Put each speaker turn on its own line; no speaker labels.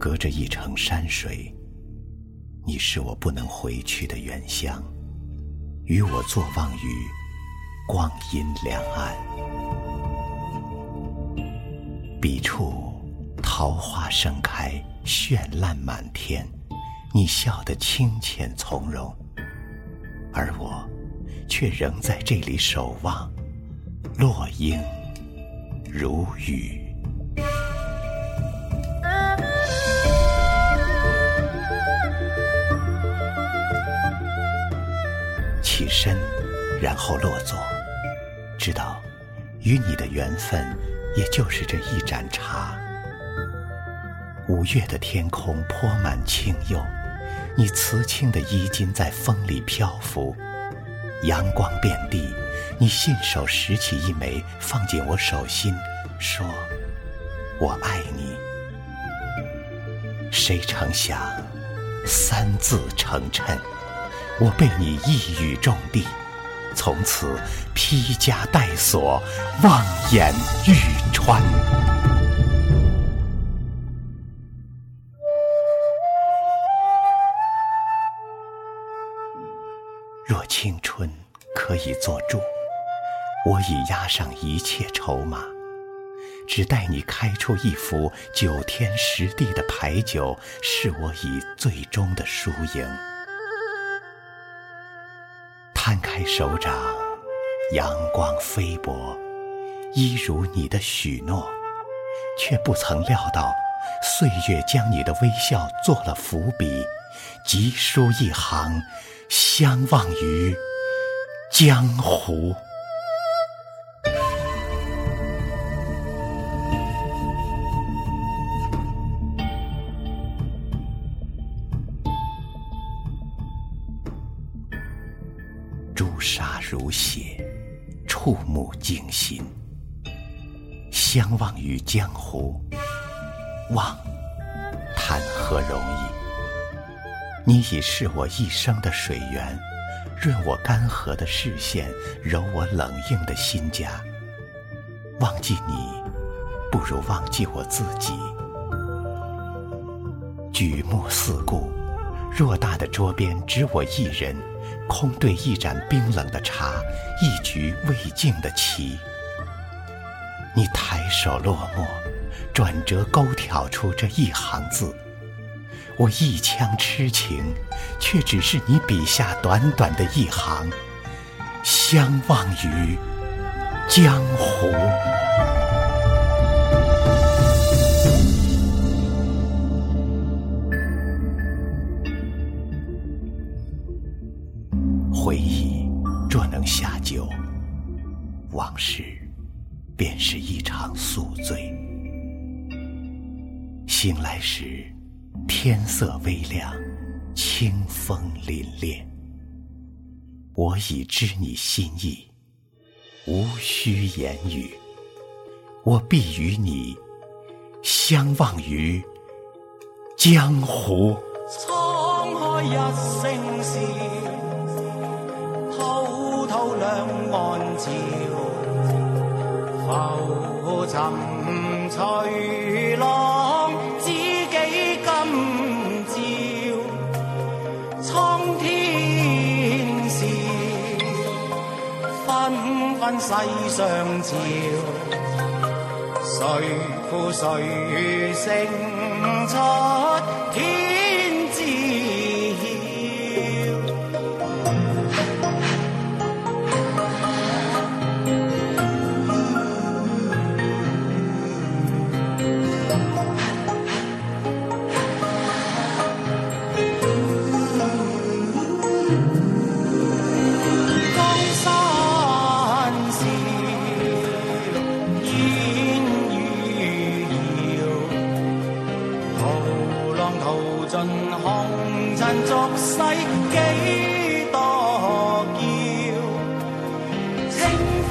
隔着一程山水，你是我不能回去的远乡，与我坐望于光阴两岸。彼处桃花盛开，绚烂满天，你笑得清浅从容，而我却仍在这里守望，落英如雨。起身，然后落座，知道与你的缘分，也就是这一盏茶。五月的天空泼满青釉，你瓷青的衣襟在风里漂浮，阳光遍地，你信手拾起一枚，放进我手心，说：“我爱你。”谁成想，三字成谶。我被你一语中的，从此披枷带锁，望眼欲穿。若青春可以做主，我已押上一切筹码，只待你开出一副九天十地的牌九，是我以最终的输赢。摊开手掌，阳光飞薄，一如你的许诺，却不曾料到，岁月将你的微笑做了伏笔，集书一行，相忘于江湖。朱砂如血，触目惊心。相忘于江湖，忘谈何容易？你已是我一生的水源，润我干涸的视线，柔我冷硬的心家。忘记你，不如忘记我自己。举目四顾，偌大的桌边，只我一人。空对一盏冰冷的茶，一局未尽的棋。你抬手落墨，转折勾挑出这一行字。我一腔痴情，却只是你笔下短短的一行。相忘于江湖。回忆若能下酒，往事便是一场宿醉。醒来时，天色微亮，清风凛冽。我已知你心意，无需言语。我必与你相忘于江湖。
沧海一声笑。滔滔两岸潮，浮沉随浪，知己今朝。苍天笑，纷纷世上潮。谁负谁胜出天尽红尘？俗世几多娇，清风。